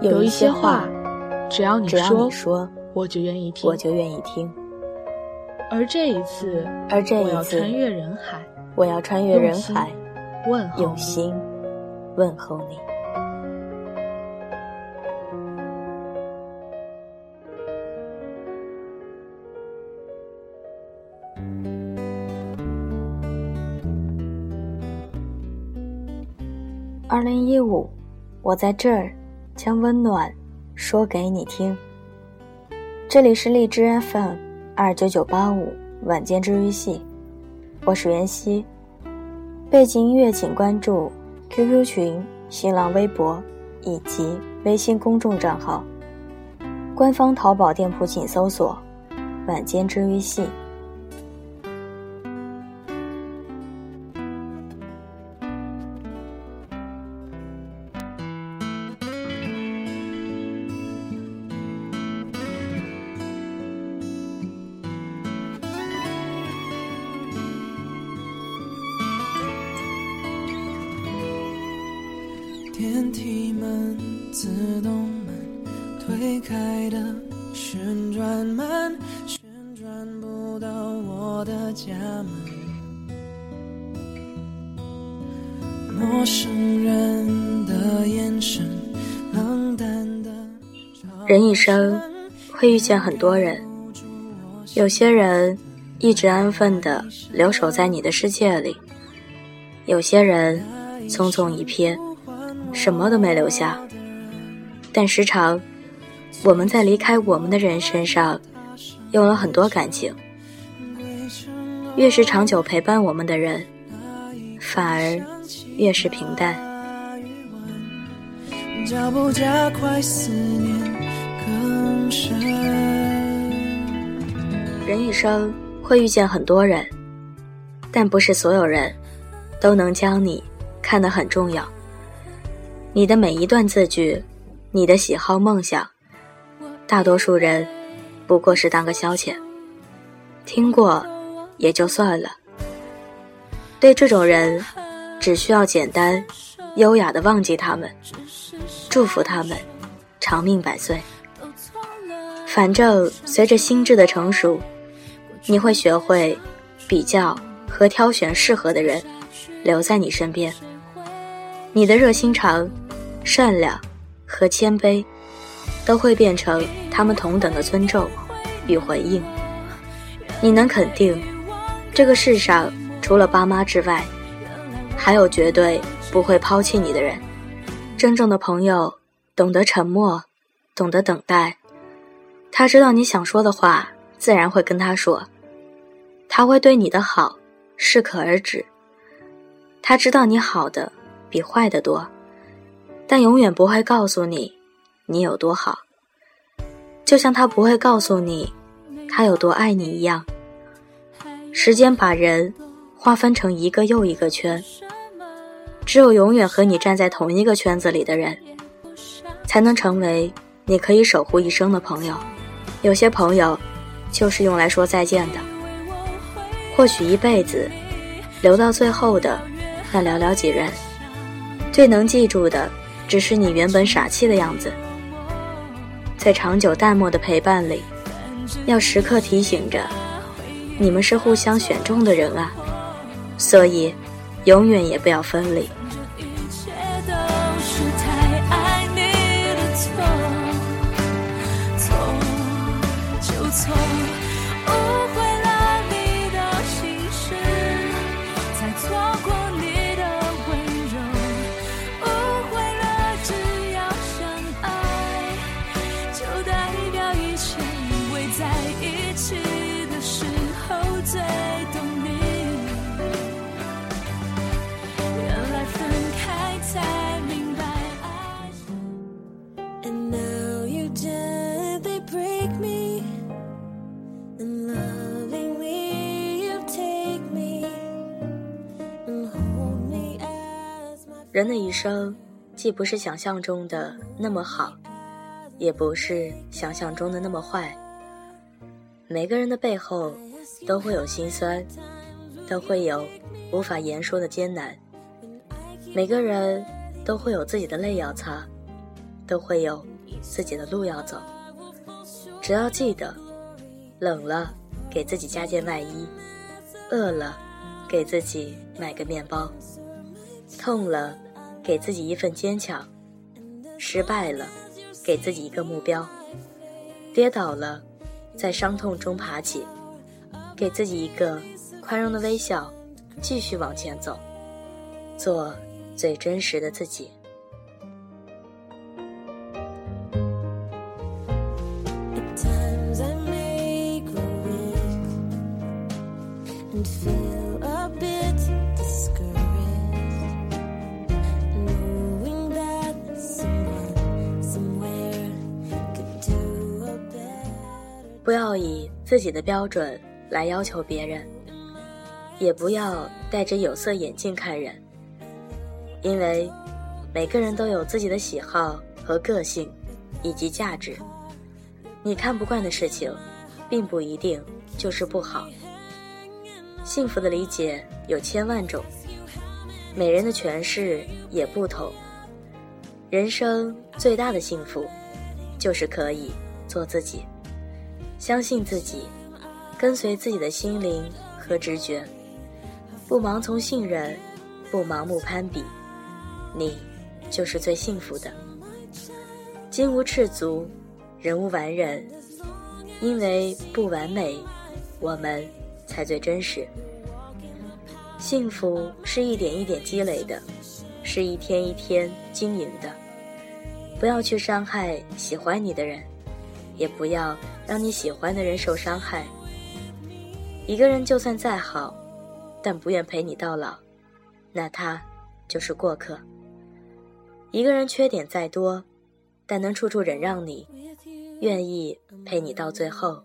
有一些话，只要你说，我就愿意听，我就愿意听。而这一次，而这一次，我要穿越人海，我要穿越人海，问候用心问候你。二零一五，我在这儿将温暖说给你听。这里是荔枝 FM 二九九八五晚间治愈系，我是袁熙。背景音乐请关注 QQ 群、新浪微博以及微信公众账号。官方淘宝店铺请搜索“晚间治愈系”。门自动门推开的旋转门，旋转不到我的家门。陌生人的眼神，冷淡的。人一生会遇见很多人，有些人一直安分的留守在你的世界里，有些人匆匆一瞥。什么都没留下，但时常，我们在离开我们的人身上，用了很多感情。越是长久陪伴我们的人，反而越是平淡。人一生会遇见很多人，但不是所有人，都能将你看得很重要。你的每一段字句，你的喜好梦想，大多数人不过是当个消遣，听过也就算了。对这种人，只需要简单、优雅的忘记他们，祝福他们长命百岁。反正随着心智的成熟，你会学会比较和挑选适合的人留在你身边。你的热心肠、善良和谦卑，都会变成他们同等的尊重与回应。你能肯定，这个世上除了爸妈之外，还有绝对不会抛弃你的人。真正的朋友懂得沉默，懂得等待。他知道你想说的话，自然会跟他说。他会对你的好适可而止。他知道你好的。比坏的多，但永远不会告诉你你有多好，就像他不会告诉你他有多爱你一样。时间把人划分成一个又一个圈，只有永远和你站在同一个圈子里的人，才能成为你可以守护一生的朋友。有些朋友就是用来说再见的，或许一辈子留到最后的那寥寥几人。最能记住的，只是你原本傻气的样子。在长久淡漠的陪伴里，要时刻提醒着，你们是互相选中的人啊，所以，永远也不要分离。人的一生，既不是想象中的那么好，也不是想象中的那么坏。每个人的背后都会有心酸，都会有无法言说的艰难。每个人都会有自己的泪要擦，都会有自己的路要走。只要记得，冷了给自己加件外衣，饿了给自己买个面包，痛了给自己一份坚强，失败了给自己一个目标，跌倒了在伤痛中爬起，给自己一个宽容的微笑，继续往前走，做最真实的自己。以自己的标准来要求别人，也不要戴着有色眼镜看人，因为每个人都有自己的喜好和个性，以及价值。你看不惯的事情，并不一定就是不好。幸福的理解有千万种，每人的诠释也不同。人生最大的幸福，就是可以做自己。相信自己，跟随自己的心灵和直觉，不盲从信任，不盲目攀比，你就是最幸福的。金无赤足，人无完人，因为不完美，我们才最真实。幸福是一点一点积累的，是一天一天经营的。不要去伤害喜欢你的人。也不要让你喜欢的人受伤害。一个人就算再好，但不愿陪你到老，那他就是过客。一个人缺点再多，但能处处忍让你，愿意陪你到最后，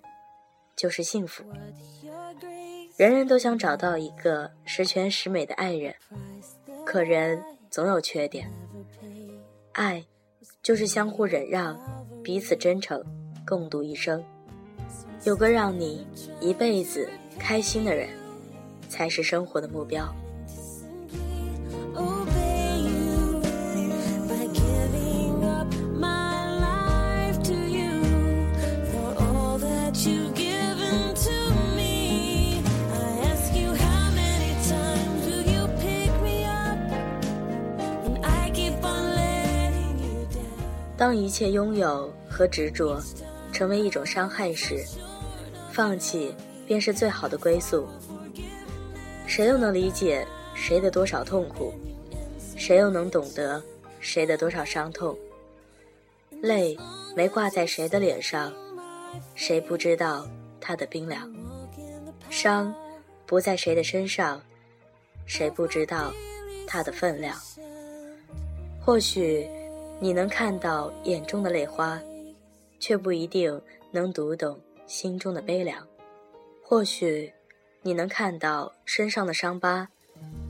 就是幸福。人人都想找到一个十全十美的爱人，可人总有缺点。爱，就是相互忍让，彼此真诚。共度一生，有个让你一辈子开心的人，才是生活的目标。当一切拥有和执着。成为一种伤害时，放弃便是最好的归宿。谁又能理解谁的多少痛苦？谁又能懂得谁的多少伤痛？泪没挂在谁的脸上，谁不知道它的冰凉？伤不在谁的身上，谁不知道它的分量？或许你能看到眼中的泪花。却不一定能读懂心中的悲凉，或许你能看到身上的伤疤，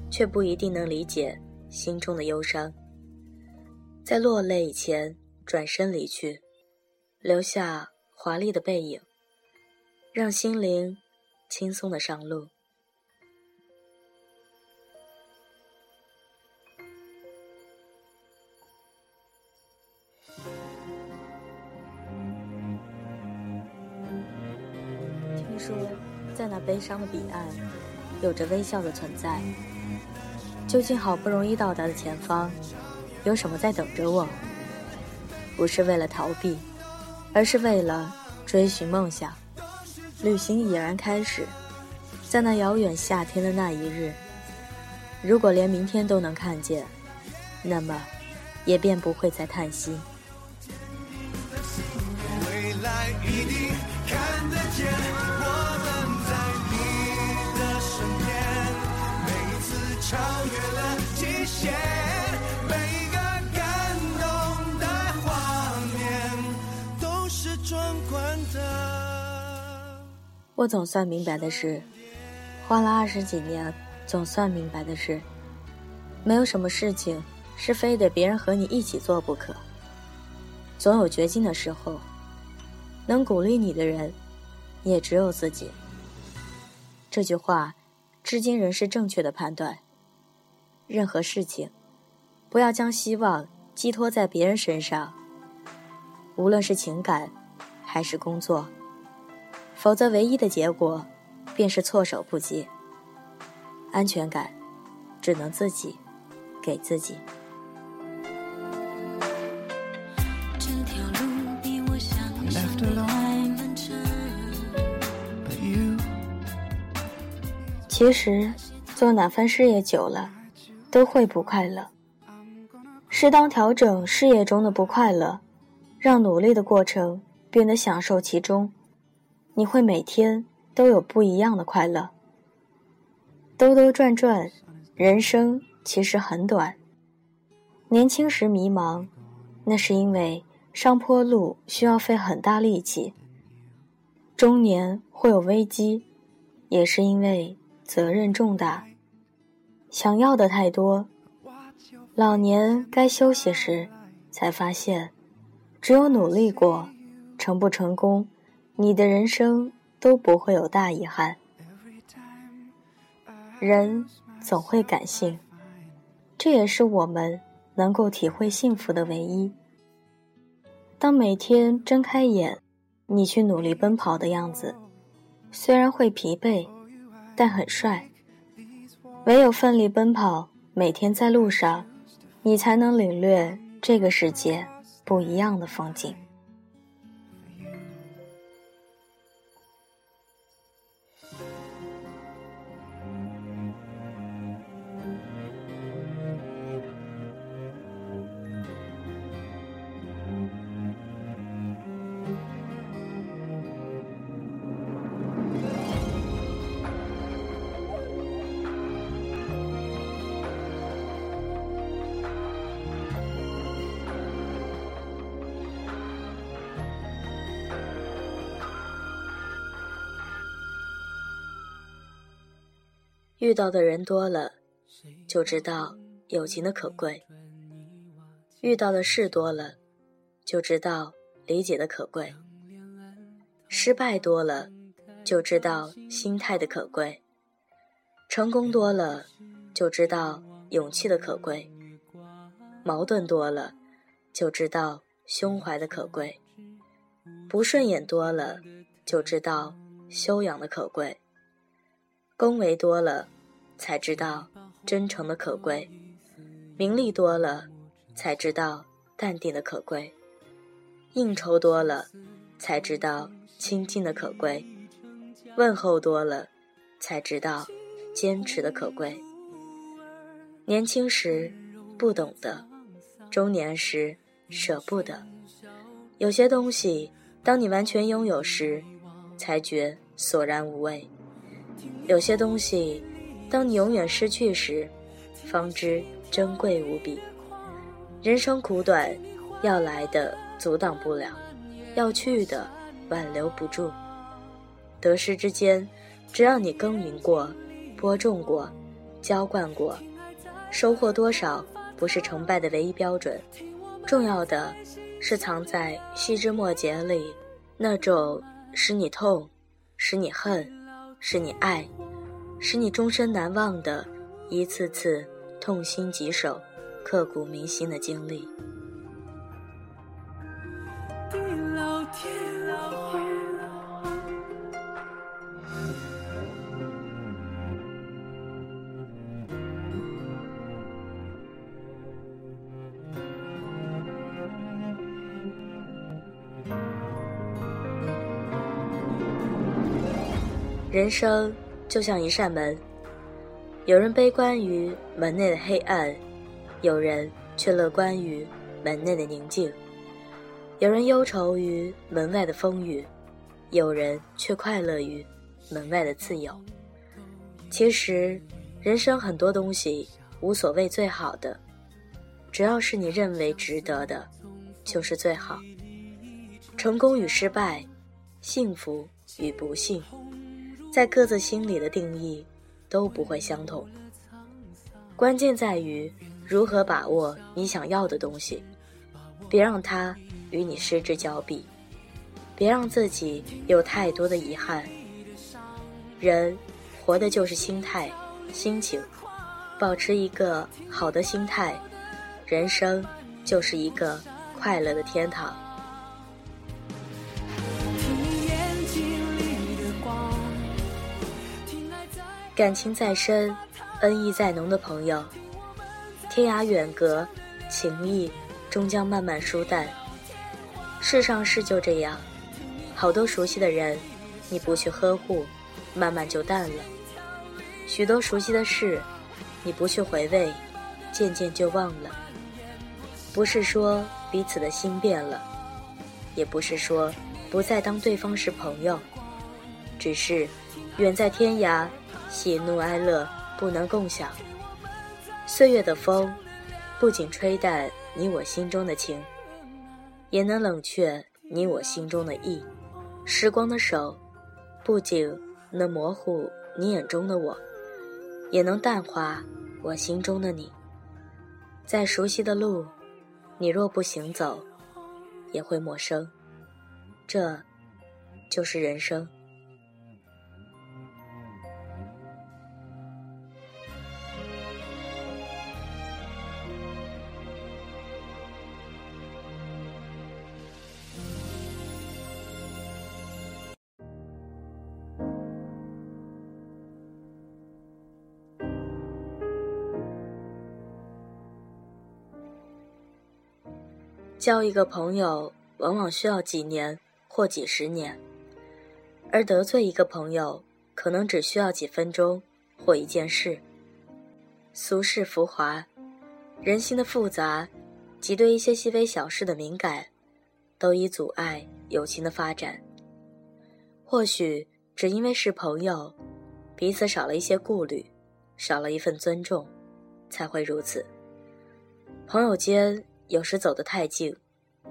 却不一定能理解心中的忧伤。在落泪以前转身离去，留下华丽的背影，让心灵轻松的上路。悲伤的彼岸，有着微笑的存在。究竟好不容易到达的前方，有什么在等着我？不是为了逃避，而是为了追寻梦想。旅行已然开始，在那遥远夏天的那一日，如果连明天都能看见，那么，也便不会再叹息。未来一定看得见。超越了极限，每个感动的画面都是壮观的。我总算明白的是，花了二十几年，总算明白的是，没有什么事情是非得别人和你一起做不可。总有绝境的时候，能鼓励你的人，也只有自己。这句话，至今仍是正确的判断。任何事情，不要将希望寄托在别人身上，无论是情感，还是工作，否则唯一的结果，便是措手不及。安全感，只能自己给自己。其实，做哪番事业久了，都会不快乐。适当调整事业中的不快乐，让努力的过程变得享受其中，你会每天都有不一样的快乐。兜兜转转，人生其实很短。年轻时迷茫，那是因为上坡路需要费很大力气；中年会有危机，也是因为。责任重大，想要的太多，老年该休息时，才发现，只有努力过，成不成功，你的人生都不会有大遗憾。人总会感性，这也是我们能够体会幸福的唯一。当每天睁开眼，你去努力奔跑的样子，虽然会疲惫。但很帅。唯有奋力奔跑，每天在路上，你才能领略这个世界不一样的风景。遇到的人多了，就知道友情的可贵；遇到的事多了，就知道理解的可贵；失败多了，就知道心态的可贵；成功多了，就知道勇气的可贵；矛盾多了，就知道胸怀的可贵；不顺眼多了，就知道修养的可贵。恭维多了，才知道真诚的可贵；名利多了，才知道淡定的可贵；应酬多了，才知道亲近的可贵；问候多了，才知道坚持的可贵。年轻时不懂得，中年时舍不得。有些东西，当你完全拥有时，才觉索然无味。有些东西，当你永远失去时，方知珍贵无比。人生苦短，要来的阻挡不了，要去的挽留不住。得失之间，只要你耕耘过、播种过、浇灌过，收获多少不是成败的唯一标准。重要的是藏在细枝末节里，那种使你痛、使你恨、使你爱。使你终身难忘的一次次痛心疾首、刻骨铭心的经历。人生。就像一扇门，有人悲观于门内的黑暗，有人却乐观于门内的宁静；有人忧愁于门外的风雨，有人却快乐于门外的自由。其实，人生很多东西无所谓最好的，只要是你认为值得的，就是最好。成功与失败，幸福与不幸。在各自心里的定义都不会相同，关键在于如何把握你想要的东西，别让它与你失之交臂，别让自己有太多的遗憾。人活的就是心态、心情，保持一个好的心态，人生就是一个快乐的天堂。感情再深，恩义再浓的朋友，天涯远隔，情谊终将慢慢疏淡。世上事就这样，好多熟悉的人，你不去呵护，慢慢就淡了；许多熟悉的事，你不去回味，渐渐就忘了。不是说彼此的心变了，也不是说不再当对方是朋友，只是远在天涯。喜怒哀乐不能共享，岁月的风不仅吹淡你我心中的情，也能冷却你我心中的意。时光的手不仅能模糊你眼中的我，也能淡化我心中的你。再熟悉的路，你若不行走，也会陌生。这，就是人生。交一个朋友，往往需要几年或几十年；而得罪一个朋友，可能只需要几分钟或一件事。俗世浮华，人心的复杂，及对一些细微小事的敏感，都已阻碍友情的发展。或许只因为是朋友，彼此少了一些顾虑，少了一份尊重，才会如此。朋友间。有时走得太近，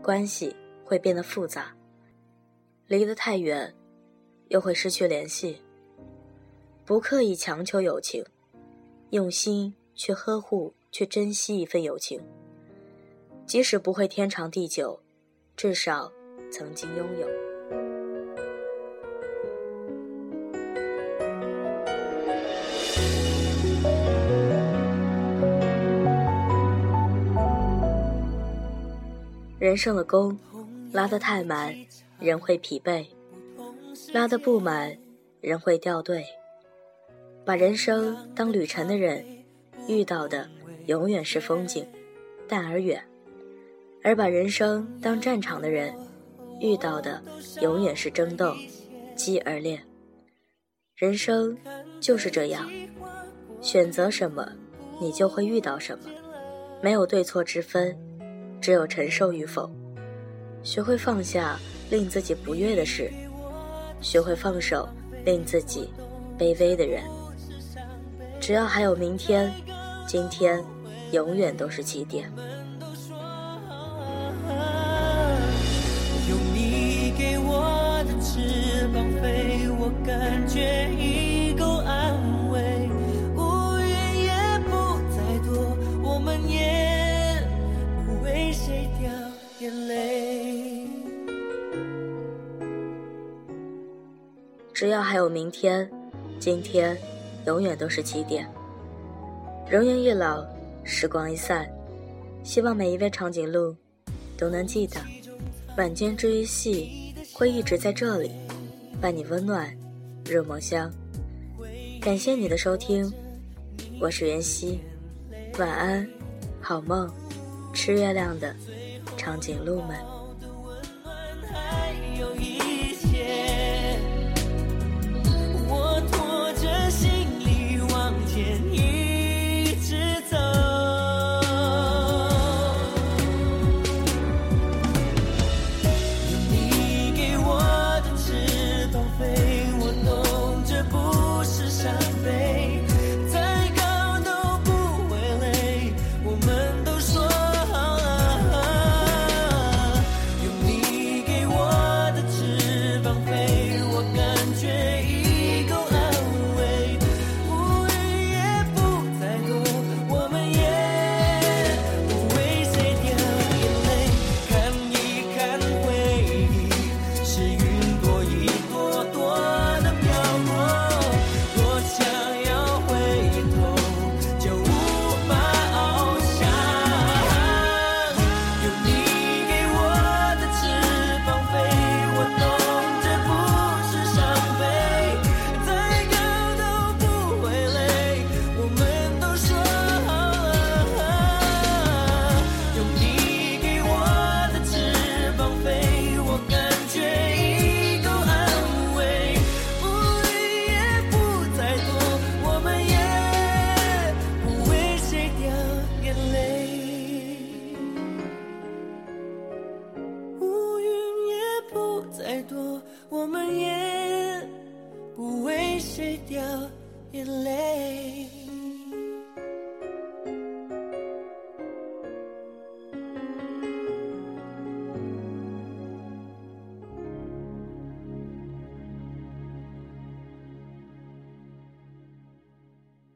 关系会变得复杂；离得太远，又会失去联系。不刻意强求友情，用心去呵护、去珍惜一份友情。即使不会天长地久，至少曾经拥有。人生的弓拉得太满，人会疲惫；拉得不满，人会掉队。把人生当旅程的人，遇到的永远是风景，淡而远；而把人生当战场的人，遇到的永远是争斗，激而烈。人生就是这样，选择什么，你就会遇到什么，没有对错之分。只有承受与否，学会放下令自己不悦的事，学会放手令自己卑微的人。只要还有明天，今天永远都是起点。有你给我的翅膀飞，我感觉已只要还有明天，今天永远都是起点。容颜一老，时光一散，希望每一位长颈鹿都能记得，晚间治愈系会一直在这里，伴你温暖入梦乡。感谢你的收听，我是袁熙，晚安，好梦。吃月亮的长颈鹿们。